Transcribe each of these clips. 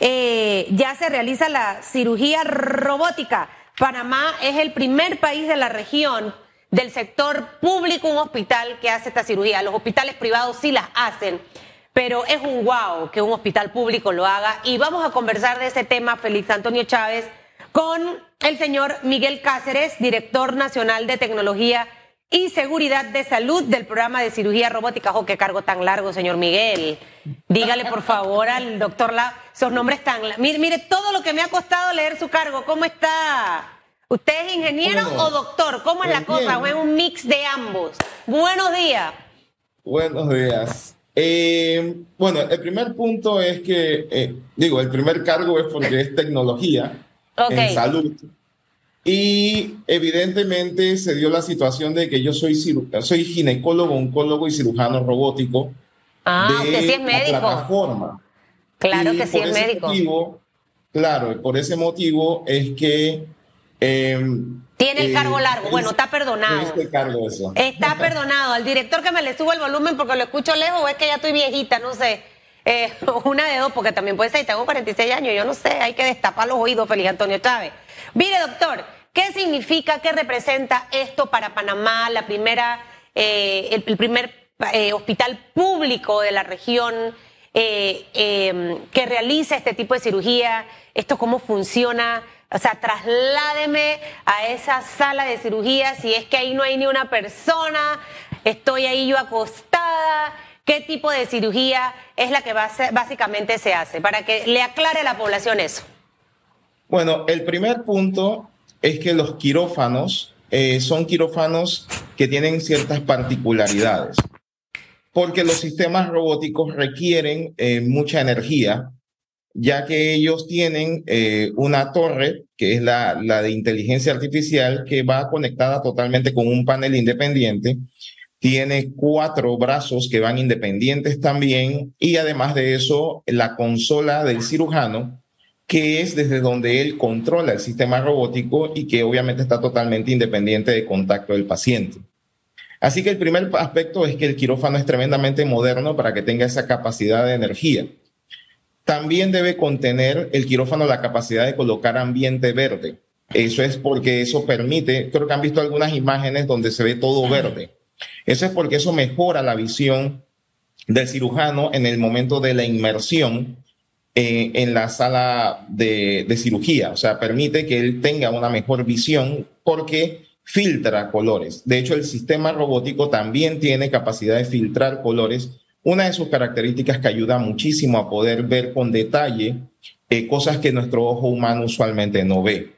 eh, ya se realiza la cirugía robótica. Panamá es el primer país de la región del sector público, un hospital que hace esta cirugía. Los hospitales privados sí las hacen, pero es un guau que un hospital público lo haga. Y vamos a conversar de ese tema, Félix Antonio Chávez, con el señor Miguel Cáceres, director nacional de tecnología y seguridad de salud del programa de cirugía robótica. ¡Oh, qué cargo tan largo, señor Miguel! Dígale, por favor, al doctor La, esos nombres tan... Mire, mire todo lo que me ha costado leer su cargo. ¿Cómo está? ¿Usted es ingeniero o doctor? ¿Cómo es la cosa? ¿O es un mix de ambos? Buenos días. Buenos días. Eh, bueno, el primer punto es que, eh, digo, el primer cargo es porque es tecnología en salud. Y evidentemente se dio la situación de que yo soy, soy ginecólogo, oncólogo y cirujano robótico. Ah, de sí es médico. plataforma. Claro que sí es médico. Motivo, claro, por ese motivo es que... Em, Tiene el cargo eh, largo. Bueno, está perdonado. Este cargo eso. Está perdonado. Al director que me le suba el volumen porque lo escucho lejos o es que ya estoy viejita, no sé. Eh, una de dos, porque también puede ser, tengo 46 años, yo no sé, hay que destapar los oídos, Feliz Antonio Chávez. Mire, doctor, ¿qué significa, qué representa esto para Panamá, la primera, eh, el, primer eh, hospital público de la región em, que realiza este tipo de cirugía? ¿Esto cómo funciona? O sea, trasládeme a esa sala de cirugía si es que ahí no hay ni una persona, estoy ahí yo acostada ¿Qué tipo de cirugía es la que básicamente se hace? Para que le aclare a la población eso. Bueno, el primer punto es que los quirófanos eh, son quirófanos que tienen ciertas particularidades, porque los sistemas robóticos requieren eh, mucha energía, ya que ellos tienen eh, una torre, que es la, la de inteligencia artificial, que va conectada totalmente con un panel independiente tiene cuatro brazos que van independientes también y además de eso la consola del cirujano que es desde donde él controla el sistema robótico y que obviamente está totalmente independiente de contacto del paciente. Así que el primer aspecto es que el quirófano es tremendamente moderno para que tenga esa capacidad de energía. También debe contener el quirófano la capacidad de colocar ambiente verde. Eso es porque eso permite, creo que han visto algunas imágenes donde se ve todo verde. Eso es porque eso mejora la visión del cirujano en el momento de la inmersión eh, en la sala de, cirugía. O sea, permite que él tenga una mejor visión porque filtra colores. De hecho, el sistema robótico también tiene capacidad de filtrar colores. Una de sus características que ayuda muchísimo a poder ver con detalle eh, cosas que nuestro ojo humano usualmente no ve.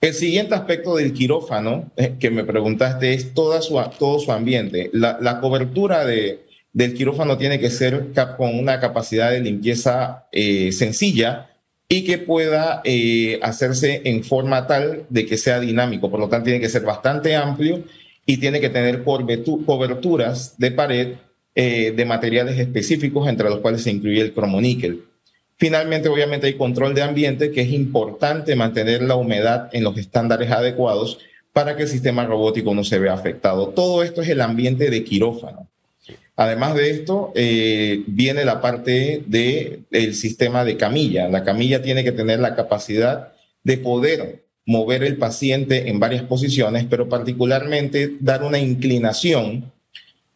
El siguiente aspecto del quirófano eh, que me preguntaste es su, todo su ambiente. La, cobertura de, del quirófano tiene que ser con una capacidad de limpieza eh, sencilla y que pueda eh, hacerse en forma tal de que sea dinámico. Por lo tanto, tiene que ser bastante amplio y tiene que tener coberturas de pared de materiales específicos, entre los cuales se incluye el cromoníquel. Finalmente, obviamente, hay control de ambiente, que es importante mantener la humedad en los estándares adecuados para que el sistema robótico no se vea afectado. Todo esto es el ambiente de quirófano. Además de esto, eh, viene la parte del el sistema de camilla. La camilla tiene que tener la capacidad de poder mover el paciente en varias posiciones, pero particularmente dar una inclinación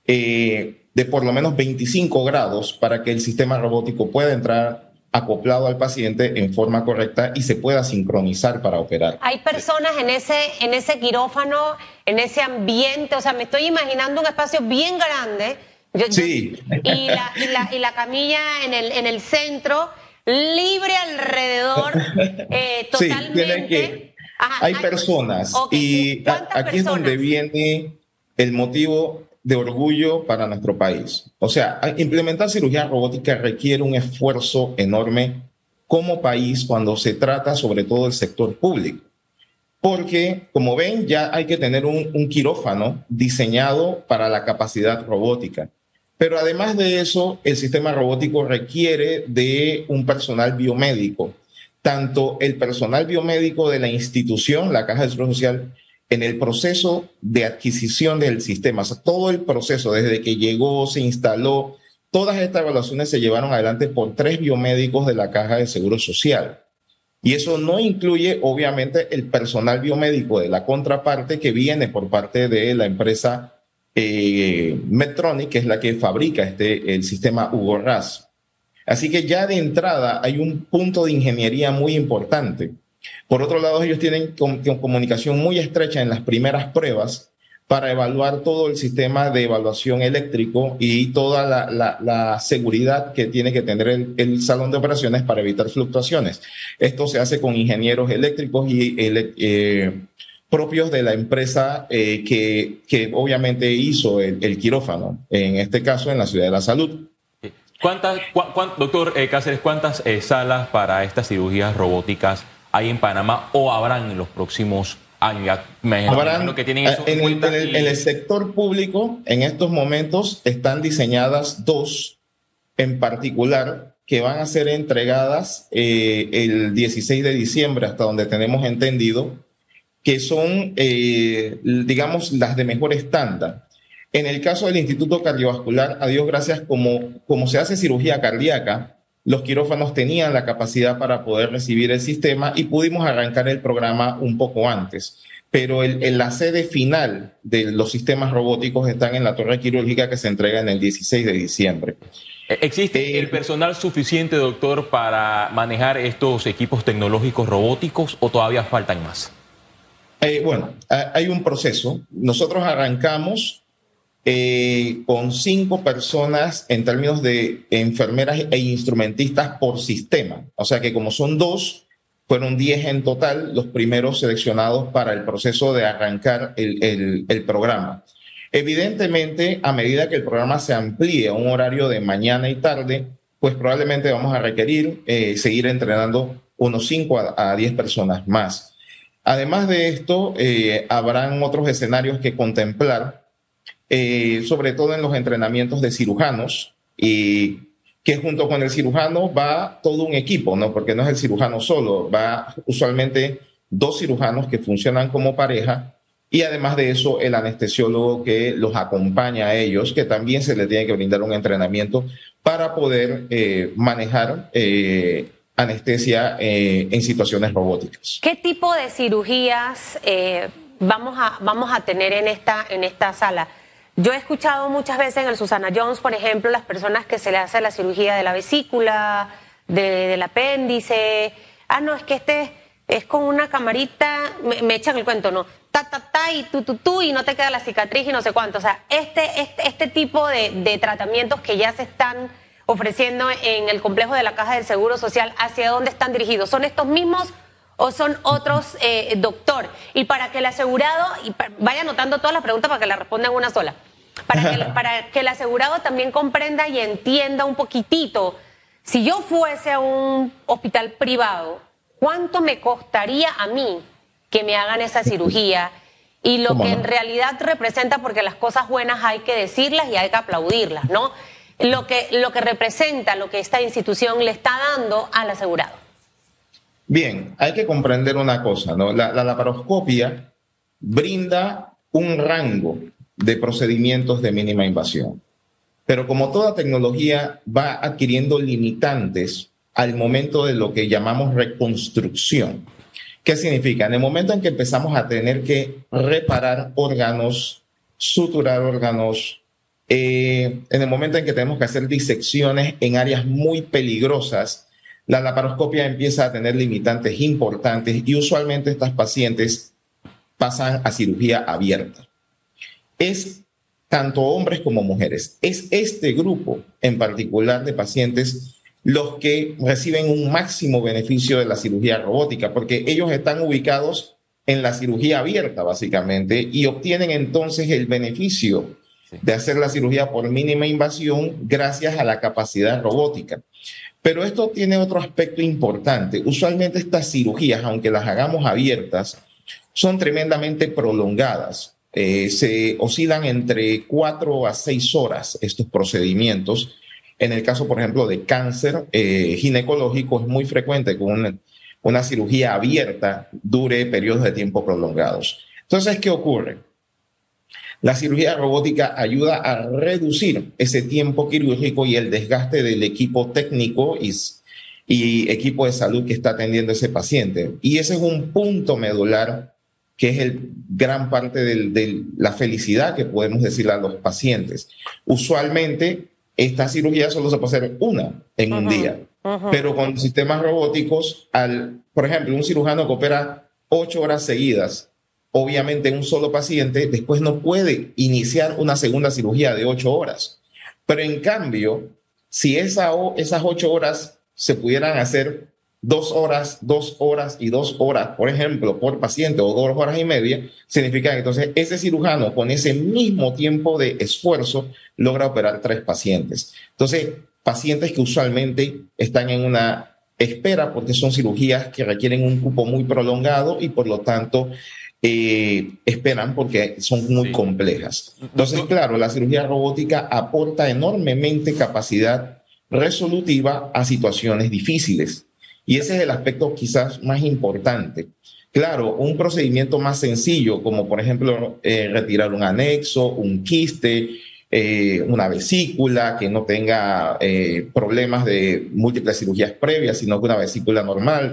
eh, de por lo menos 25 grados para que el sistema robótico pueda entrar acoplado al paciente en forma correcta y se pueda sincronizar para operar. Hay personas en ese, en ese quirófano, en ese ambiente, o sea, me estoy imaginando un espacio bien grande. Sí. y, la, y, la, y, la, camilla en el, en el centro, libre alrededor, eh, totalmente. hay, personas y aquí es donde viene el motivo de orgullo para nuestro país. O sea, implementar cirugía robótica requiere un esfuerzo enorme como país cuando se trata sobre todo del sector público. Porque, como ven, ya hay que tener un, quirófano diseñado para la capacidad robótica. Pero además de eso, el sistema robótico requiere de un personal biomédico. Tanto el personal biomédico de la institución, la Caja de Seguro Social, en el proceso de adquisición del sistema, todo el proceso, desde que llegó, se instaló, todas estas evaluaciones se llevaron adelante por tres biomédicos de la Caja de Seguro Social. Y eso no incluye, obviamente, el personal biomédico de la contraparte que viene por parte de la empresa eh, Medtronic, que es la que fabrica este, el sistema Hugo Ras. Así que ya de entrada hay un punto de ingeniería muy importante. Por otro lado, ellos tienen comunicación muy estrecha en las primeras pruebas para evaluar todo el sistema de evaluación eléctrico y toda la, seguridad que tiene que tener el, salón de operaciones para evitar fluctuaciones. Esto se hace con ingenieros eléctricos y eh, propios de la empresa eh, que, que, obviamente hizo el, quirófano, en este caso en la Ciudad de la Salud. ¿Cuántas, doctor eh, Cáceres, cuántas salas para estas cirugías robóticas hay en Panamá o habrán en los próximos años. que tienen eh, en, el, sector público, en estos momentos, están diseñadas dos en particular que van a ser entregadas eh, el 16 de diciembre, hasta donde tenemos entendido, que son, eh, digamos, las de mejor estándar. En el caso del Instituto Cardiovascular, a Dios gracias, como, como se hace cirugía cardíaca, los quirófanos tenían la capacidad para poder recibir el sistema y pudimos arrancar el programa un poco antes. Pero el, la sede final de los sistemas robóticos están en la torre quirúrgica que se entrega en el 16 de diciembre. Eh, ¿Existe eh, el personal suficiente, doctor, para manejar estos equipos tecnológicos robóticos o todavía faltan más? Eh, bueno, hay un proceso. Nosotros arrancamos eh, con cinco personas en términos de enfermeras e instrumentistas por sistema. O sea que como son dos, fueron diez en total los primeros seleccionados para el proceso de arrancar el, programa. Evidentemente, a medida que el programa se amplíe a un horario de mañana y tarde, pues probablemente vamos a requerir eh, seguir entrenando unos cinco a, diez personas más. Además de esto, eh, habrán otros escenarios que contemplar eh, sobre todo en los entrenamientos de cirujanos, y que junto con el cirujano va todo un equipo, ¿no? Porque no es el cirujano solo, va usualmente dos cirujanos que funcionan como pareja y además de eso el anestesiólogo que los acompaña a ellos, que también se les tiene que brindar un entrenamiento para poder eh, manejar eh, anestesia en situaciones robóticas. ¿Qué tipo de cirugías vamos, a, vamos a tener en esta, en esta sala? Yo he escuchado muchas veces en el Susana Jones, por ejemplo, las personas que se le hace la cirugía de la vesícula, del apéndice. Ah, no, es que este es con una camarita, me, echan el cuento, ¿no? Ta, ta, ta, y tú, tú, tú, y no te queda la cicatriz y no sé cuánto. O sea, este, este, este tipo de, tratamientos que ya se están ofreciendo en el complejo de la Caja del Seguro Social, ¿hacia dónde están dirigidos? ¿Son estos mismos o son otros, eh, doctor? Y para que el asegurado, y vaya anotando todas las preguntas para que la respondan una sola para que, para que el asegurado también comprenda y entienda un poquitito. Si yo fuese a un hospital privado, ¿cuánto me costaría a mí que me hagan esa cirugía? Y lo que en realidad representa, porque las cosas buenas hay que decirlas y hay que aplaudirlas, ¿no? Lo que, lo que representa, lo que esta institución le está dando al asegurado. Bien, hay que comprender una cosa, ¿no? La, la laparoscopia brinda un rango de procedimientos de mínima invasión. Pero como toda tecnología va adquiriendo limitantes al momento de lo que llamamos reconstrucción. ¿Qué significa? En el momento en que empezamos a tener que reparar órganos, suturar órganos, eh, en el momento en que tenemos que hacer disecciones en áreas muy peligrosas, la laparoscopia empieza a tener limitantes importantes y usualmente estas pacientes pasan a cirugía abierta es tanto hombres como mujeres. Es este grupo en particular de pacientes los que reciben un máximo beneficio de la cirugía robótica, porque ellos están ubicados en la cirugía abierta, básicamente, y obtienen entonces el beneficio de hacer la cirugía por mínima invasión gracias a la capacidad robótica. Pero esto tiene otro aspecto importante. Usualmente estas cirugías, aunque las hagamos abiertas, son tremendamente prolongadas. Eh, se oscilan entre cuatro a seis horas estos procedimientos. En el caso, por ejemplo, de cáncer eh, ginecológico, es muy frecuente que una, una cirugía abierta dure periodos de tiempo prolongados. Entonces, ¿qué ocurre? La cirugía robótica ayuda a reducir ese tiempo quirúrgico y el desgaste del equipo técnico y, y equipo de salud que está atendiendo ese paciente. Y ese es un punto medular que es el gran parte de la felicidad que podemos decirle a los pacientes. Usualmente, esta cirugía solo se puede hacer una en un día, pero con sistemas robóticos, al, por ejemplo, un cirujano que opera ocho horas seguidas, obviamente en un solo paciente, después no puede iniciar una segunda cirugía de ocho horas. Pero en cambio, si esa, esas ocho horas se pudieran hacer dos horas, dos horas y dos horas, por ejemplo, por paciente o dos horas y media, significa que entonces ese cirujano con ese mismo tiempo de esfuerzo logra operar tres pacientes. Entonces, pacientes que usualmente están en una espera porque son cirugías que requieren un cupo muy prolongado y por lo tanto eh, esperan porque son muy complejas. Entonces, claro, la cirugía robótica aporta enormemente capacidad resolutiva a situaciones difíciles. Y ese es el aspecto quizás más importante. Claro, un procedimiento más sencillo, como por ejemplo eh, retirar un anexo, un quiste, eh, una vesícula que no tenga eh, problemas de múltiples cirugías previas, sino que una vesícula normal.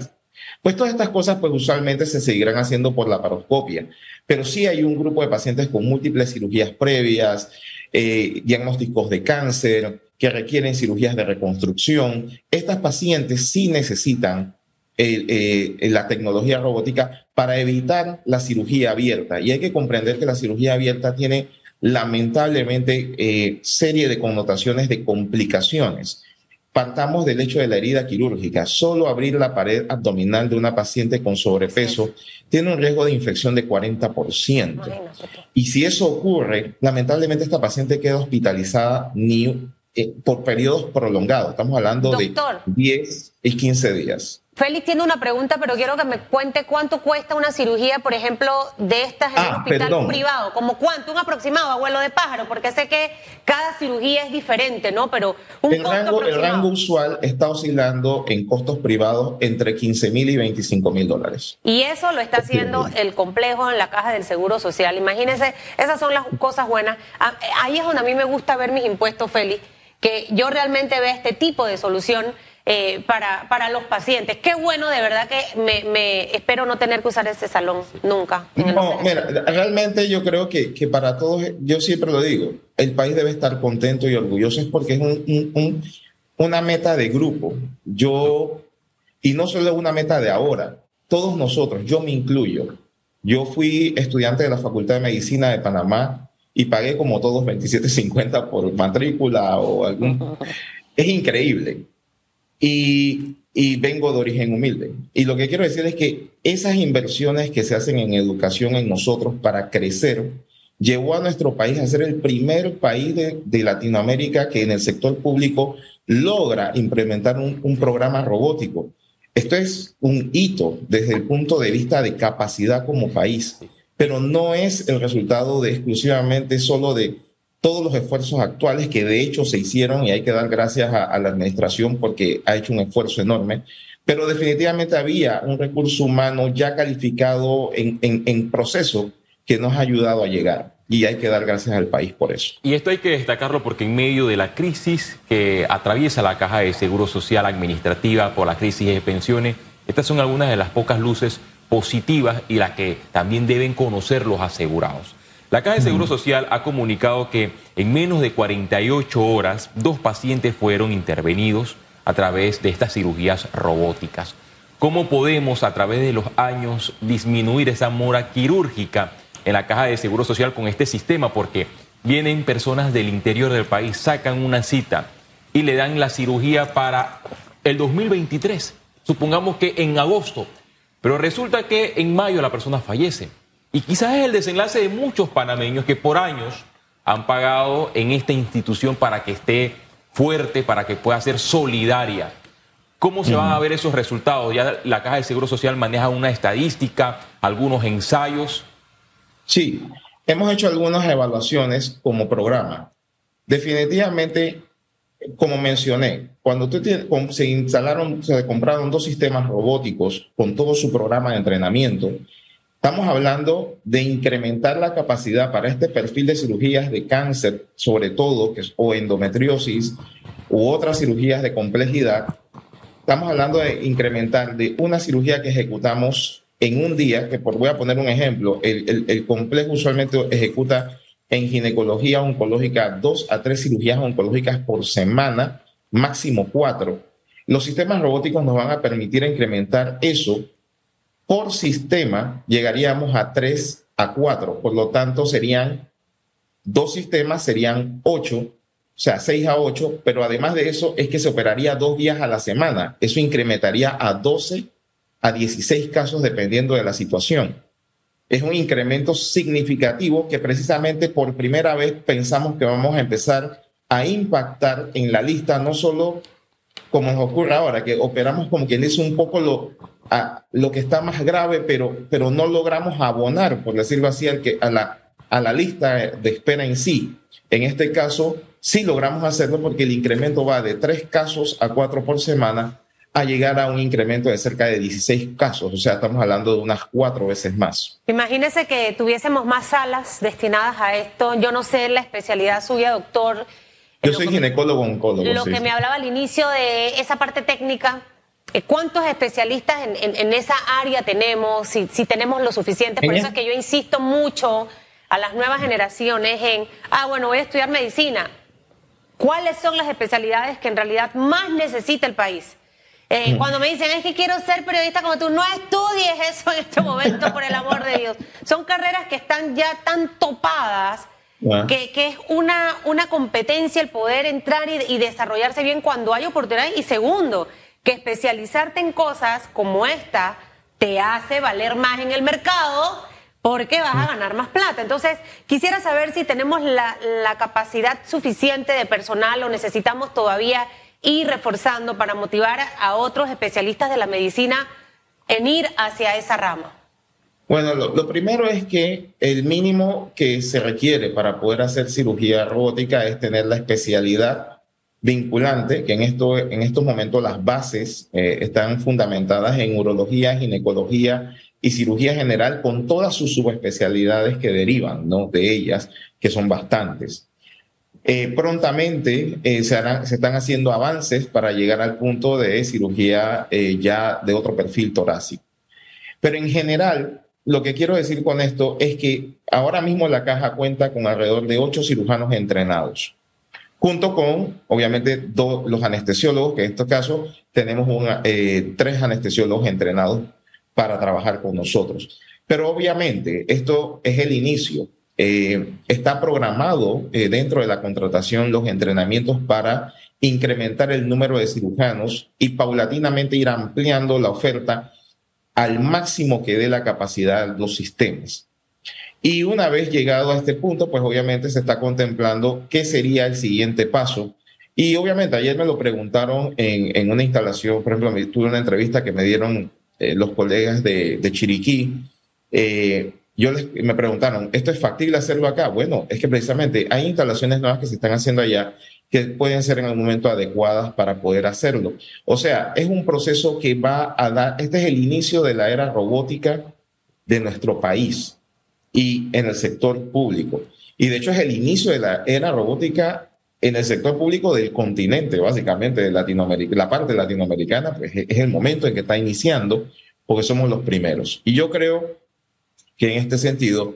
Pues todas estas cosas pues usualmente se seguirán haciendo por la paroscopia, pero sí hay un grupo de pacientes con múltiples cirugías previas, diagnósticos de cáncer, que requieren cirugías de reconstrucción. Estas pacientes sí necesitan eh, eh, la tecnología robótica para evitar la cirugía abierta. Y hay que comprender que la cirugía abierta tiene lamentablemente eh, serie de connotaciones de complicaciones. Partamos del hecho de la herida quirúrgica. Solo abrir la pared abdominal de una paciente con sobrepeso tiene un riesgo de infección de 40%. Y si eso ocurre, lamentablemente esta paciente queda hospitalizada ni eh, por periodos prolongados. Estamos hablando de 10 y 15 días. Félix tiene una pregunta, pero quiero que me cuente cuánto cuesta una cirugía, por ejemplo, de estas en un ah, hospital privado. ¿Como cuánto? Un aproximado, abuelo de pájaro, porque sé que cada cirugía es diferente, ¿no? Pero un el, rango, el rango usual está oscilando en costos privados entre 15 mil y 25 mil dólares. Y eso lo está haciendo el complejo en la caja del Seguro Social. Imagínense, esas son las cosas buenas. Ah, ahí es donde a mí me gusta ver mis impuestos, Félix que yo realmente vea este tipo de solución eh, para, para los pacientes. Qué bueno, de verdad que me, espero no tener que usar ese salón nunca. no, mira, realmente yo creo que, que, para todos, yo siempre lo digo, el país debe estar contento y orgulloso es porque es un, una meta de grupo. Yo, y no solo una meta de ahora, todos nosotros, yo me incluyo. Yo fui estudiante de la Facultad de Medicina de Panamá y pagué como todos 27.50 por matrícula o algún... Es increíble. Y, vengo de origen humilde. Y lo que quiero decir es que esas inversiones que se hacen en educación en nosotros para crecer, llevó a nuestro país a ser el primer país de, de Latinoamérica que en el sector público logra implementar un, un, programa robótico. Esto es un hito desde el punto de vista de capacidad como país pero no es el resultado de exclusivamente solo de todos los esfuerzos actuales que de hecho se hicieron y hay que dar gracias a, la administración porque ha hecho un esfuerzo enorme, pero definitivamente había un recurso humano ya calificado en, en proceso que nos ha ayudado a llegar y hay que dar gracias al país por eso. Y esto hay que destacarlo porque en medio de la crisis que atraviesa la caja de seguro social administrativa por la crisis de pensiones, estas son algunas de las pocas luces positivas y las que también deben conocer los asegurados. La Caja de Seguro Social ha comunicado que en menos de 48 horas dos pacientes fueron intervenidos a través de estas cirugías robóticas. ¿Cómo podemos a través de los años disminuir esa mora quirúrgica en la Caja de Seguro Social con este sistema? Porque vienen personas del interior del país, sacan una cita y le dan la cirugía para el 2023. Supongamos que en agosto pero resulta que en mayo la persona fallece. Y quizás es el desenlace de muchos panameños que por años han pagado en esta institución para que esté fuerte, para que pueda ser solidaria. ¿Cómo se van a ver esos resultados? Ya la Caja de Seguro Social maneja una estadística, algunos ensayos. Sí, hemos hecho algunas evaluaciones como programa. Definitivamente como mencioné, cuando se instalaron, se compraron dos sistemas robóticos con todo su programa de entrenamiento, Estamos hablando de incrementar la capacidad para este perfil de cirugías de cáncer, sobre todo, que es, o endometriosis u otras cirugías de complejidad. Estamos hablando de incrementar de una cirugía que ejecutamos en un día, que por, voy a poner un ejemplo, el, el complejo usualmente ejecuta en ginecología oncológica dos a tres cirugías oncológicas por semana, máximo cuatro. Los sistemas robóticos nos van a permitir incrementar eso por sistema llegaríamos a 3 a 4. Por lo tanto, serían dos sistemas, serían 8, o sea, 6 a 8, pero además de eso es que se operaría dos días a la semana. Eso incrementaría a 12 a 16 casos dependiendo de la situación. Es un incremento significativo que precisamente por primera vez pensamos que vamos a empezar a impactar en la lista, no solo como nos ocurre ahora, que operamos como quien dice un poco lo, a lo que está más grave, pero, pero no logramos abonar, por decirlo así, al que, a, la, a la lista de espera en sí. En este caso, sí logramos hacerlo porque el incremento va de tres casos a cuatro por semana a llegar a un incremento de cerca de 16 casos, o sea, estamos hablando de unas cuatro veces más. Imagínese que tuviésemos más salas destinadas a esto. Yo no sé la especialidad suya, doctor. Yo soy ginecólogo oncólogo. Lo que me hablaba al inicio de esa parte técnica, ¿Cuántos especialistas en, esa área tenemos? Si, tenemos lo suficiente. Por eso es que yo insisto mucho a las nuevas generaciones en, ah, bueno, voy a estudiar medicina. ¿Cuáles son las especialidades que en realidad más necesita el país? Eh, mm. Cuando me dicen, es que quiero ser periodista como tú, no estudies eso en este momento, por el amor de Dios. Son carreras que están ya tan topadas ah. que, es una, una competencia el poder entrar y, y desarrollarse bien cuando hay oportunidad. Y segundo, que especializarte en cosas como esta te hace valer más en el mercado porque vas a ganar más plata. Entonces, quisiera saber si tenemos la, capacidad suficiente de personal o necesitamos todavía ir reforzando para motivar a otros especialistas de la medicina en ir hacia esa rama. Bueno, lo, primero es que el mínimo que se requiere para poder hacer cirugía robótica es tener la especialidad vinculante, que en, en estos momentos las bases eh, están fundamentadas en urología, ginecología y cirugía general, con todas sus subespecialidades que derivan ¿no? de ellas, que son bastantes. Eh, prontamente eh, se, están haciendo avances para llegar al punto de cirugía ya de otro perfil torácico. Pero en general, lo que quiero decir con esto es que ahora mismo la caja cuenta con alrededor de ocho cirujanos entrenados junto con, obviamente, los anestesiólogos, que en este caso tenemos eh, tres anestesiólogos entrenados para trabajar con nosotros. Pero obviamente esto es el inicio. Eh, está programado eh, dentro de la contratación los entrenamientos para incrementar el número de cirujanos y paulatinamente ir ampliando la oferta al máximo que dé la capacidad de los sistemas. Y una vez llegado a este punto, pues obviamente se está contemplando qué sería el siguiente paso. Y obviamente ayer me lo preguntaron en, una instalación, por ejemplo, tuve una entrevista que me dieron eh, los colegas de, Chiriquí. Eh, yo les, me preguntaron, ¿esto es factible hacerlo acá? Bueno, es que precisamente hay instalaciones nuevas que se están haciendo allá que pueden ser en algún momento adecuadas para poder hacerlo. O sea, es un proceso que va a dar, este es el inicio de la era robótica de nuestro país y en el sector público. Y de hecho es el inicio de la era robótica en el sector público del continente, básicamente de Latinoamérica. La parte latinoamericana pues, es el momento en que está iniciando porque somos los primeros. Y yo creo que en este sentido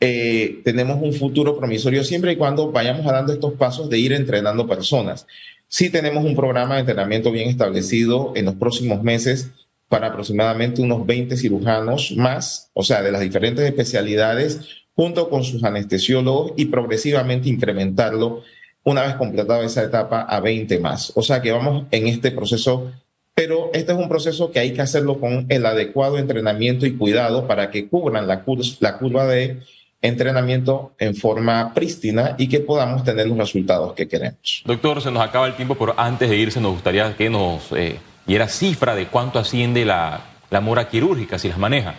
eh, tenemos un futuro promisorio siempre y cuando vayamos dando estos pasos de ir entrenando personas. Sí tenemos un programa de entrenamiento bien establecido en los próximos meses para aproximadamente unos 20 cirujanos más, o sea, de las diferentes especialidades, junto con sus anestesiólogos y progresivamente incrementarlo una vez completada esa etapa a 20 más. O sea que vamos en este proceso, pero este es un proceso que hay que hacerlo con el adecuado entrenamiento y cuidado para que cubran la, curva de entrenamiento en forma prístina y que podamos tener los resultados que queremos. Doctor, se nos acaba el tiempo, pero antes de irse nos gustaría que nos eh, y era cifra de cuánto asciende la, la mora quirúrgica, si las maneja.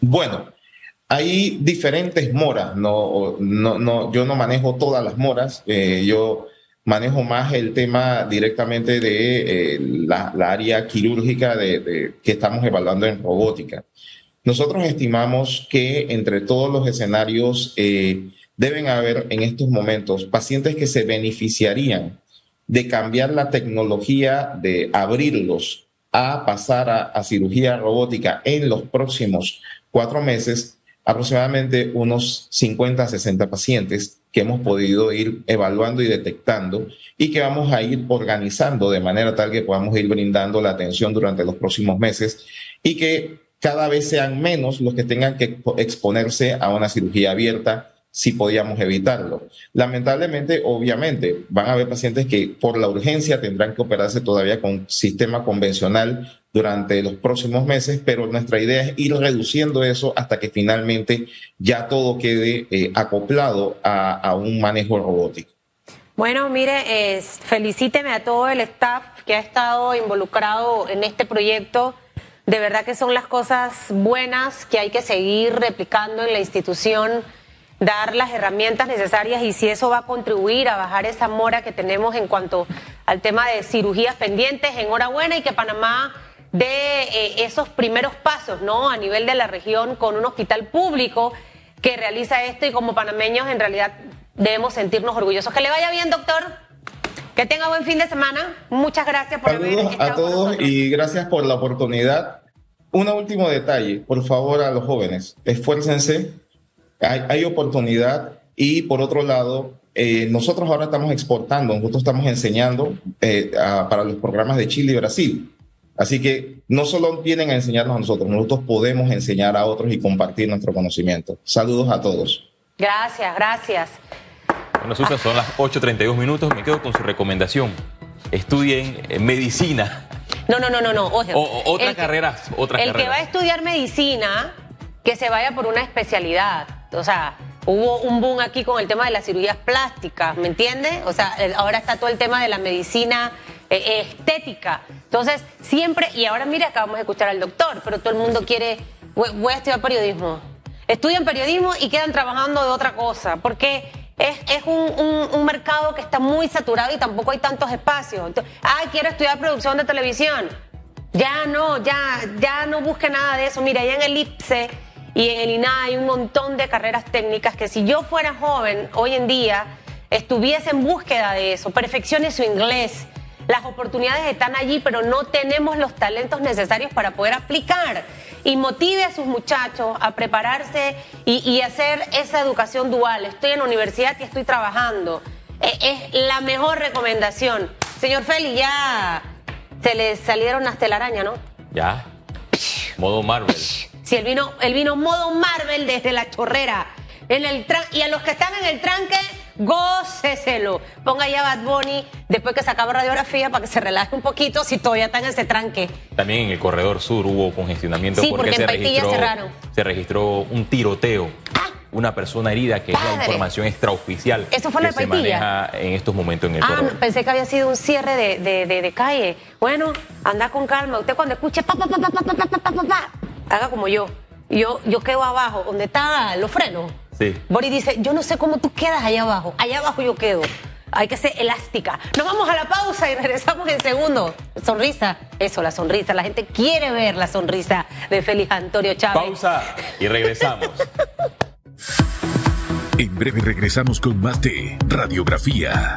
Bueno, hay diferentes moras, no, no, no, yo no manejo todas las moras, eh, yo manejo más el tema directamente de eh, la, área quirúrgica de, que estamos evaluando en robótica. nosotros estimamos que entre todos los escenarios eh, deben haber en estos momentos pacientes que se beneficiarían de cambiar la tecnología, de abrirlos a pasar a, cirugía robótica en los próximos cuatro meses, aproximadamente unos 50 a 60 pacientes que hemos podido ir evaluando y detectando y que vamos a ir organizando de manera tal que podamos ir brindando la atención durante los próximos meses y que cada vez sean menos los que tengan que exponerse a una cirugía abierta si podíamos evitarlo. Lamentablemente, obviamente, van a haber pacientes que por la urgencia tendrán que operarse todavía con sistema convencional durante los próximos meses, pero nuestra idea es ir reduciendo eso hasta que finalmente ya todo quede eh, acoplado a, un manejo robótico. Bueno, mire, felicíteme a todo el staff que ha estado involucrado en este proyecto. De verdad que son las cosas buenas que hay que seguir replicando en la institución dar las herramientas necesarias y si eso va a contribuir a bajar esa mora que tenemos en cuanto al tema de cirugías pendientes, enhorabuena y que Panamá dé eh, esos primeros pasos, ¿no? A nivel de la región con un hospital público que realiza esto y como panameños en realidad debemos sentirnos orgullosos. Que le vaya bien, doctor. Que tenga buen fin de semana. Muchas gracias por Saludos a todos y gracias por la oportunidad. Un último detalle, por favor, a los jóvenes. Esfuércense hay, oportunidad y por otro lado, eh, nosotros ahora estamos exportando, nosotros estamos enseñando eh, para los programas de Chile y Brasil. Así que no solo vienen a enseñarnos a nosotros, nosotros podemos enseñar a otros y compartir nuestro conocimiento. Saludos a todos. Gracias, gracias. Bueno, Susan, son las 8.32 minutos. Me quedo con su recomendación. Estudien eh, medicina. No, no, no, no, no. otra carrera. otra el que va a estudiar medicina, que se vaya por una especialidad o sea, hubo un boom aquí con el tema de las cirugías plásticas, ¿me entiendes? O sea, ahora está todo el tema de la medicina eh, estética. Entonces, siempre, y ahora mire, acabamos de escuchar al doctor, pero todo el mundo quiere, voy a estudiar periodismo. Estudian periodismo y quedan trabajando de otra cosa, porque es, un, mercado que está muy saturado y tampoco hay tantos espacios. ah, quiero estudiar producción de televisión. Ya no, ya, ya no busque nada de eso. Mira, allá en el IPSE y en el INA hay un montón de carreras técnicas que si yo fuera joven hoy en día estuviese en búsqueda de eso, perfeccione su inglés. Las oportunidades están allí, pero no tenemos los talentos necesarios para poder aplicar. Y motive a sus muchachos a prepararse y, hacer esa educación dual. Estoy en la universidad y estoy trabajando. Es, es la mejor recomendación. Señor Feli, ya se le salieron las telarañas, ¿no? Ya. Modo Marvel. Si él vino, él vino modo Marvel desde la chorrera. En el y a los que están en el tranque, góceselo. Ponga ya Bad Bunny después que se acaba radiografía para que se relaje un poquito si todavía está en ese tranque. También en el corredor sur hubo congestionamiento sí, porque, se, registró, se registró un tiroteo. Ah, una persona herida, que es la información extraoficial Eso fue la que se maneja en estos momentos en el Ah, pensé que había sido un cierre de, de, calle. Bueno, anda con calma. Usted cuando escuche pa, pa, pa, pa, pa, pa, pa, pa, haga como yo. Yo, yo quedo abajo, donde están los frenos. Sí. Boris dice, yo no sé cómo tú quedas allá abajo. Allá abajo yo quedo. Hay que ser elástica. Nos vamos a la pausa y regresamos en segundo. Sonrisa. Eso, la sonrisa. La gente quiere ver la sonrisa de Félix Antonio Chávez. Pausa y regresamos. en breve regresamos con más de Radiografía.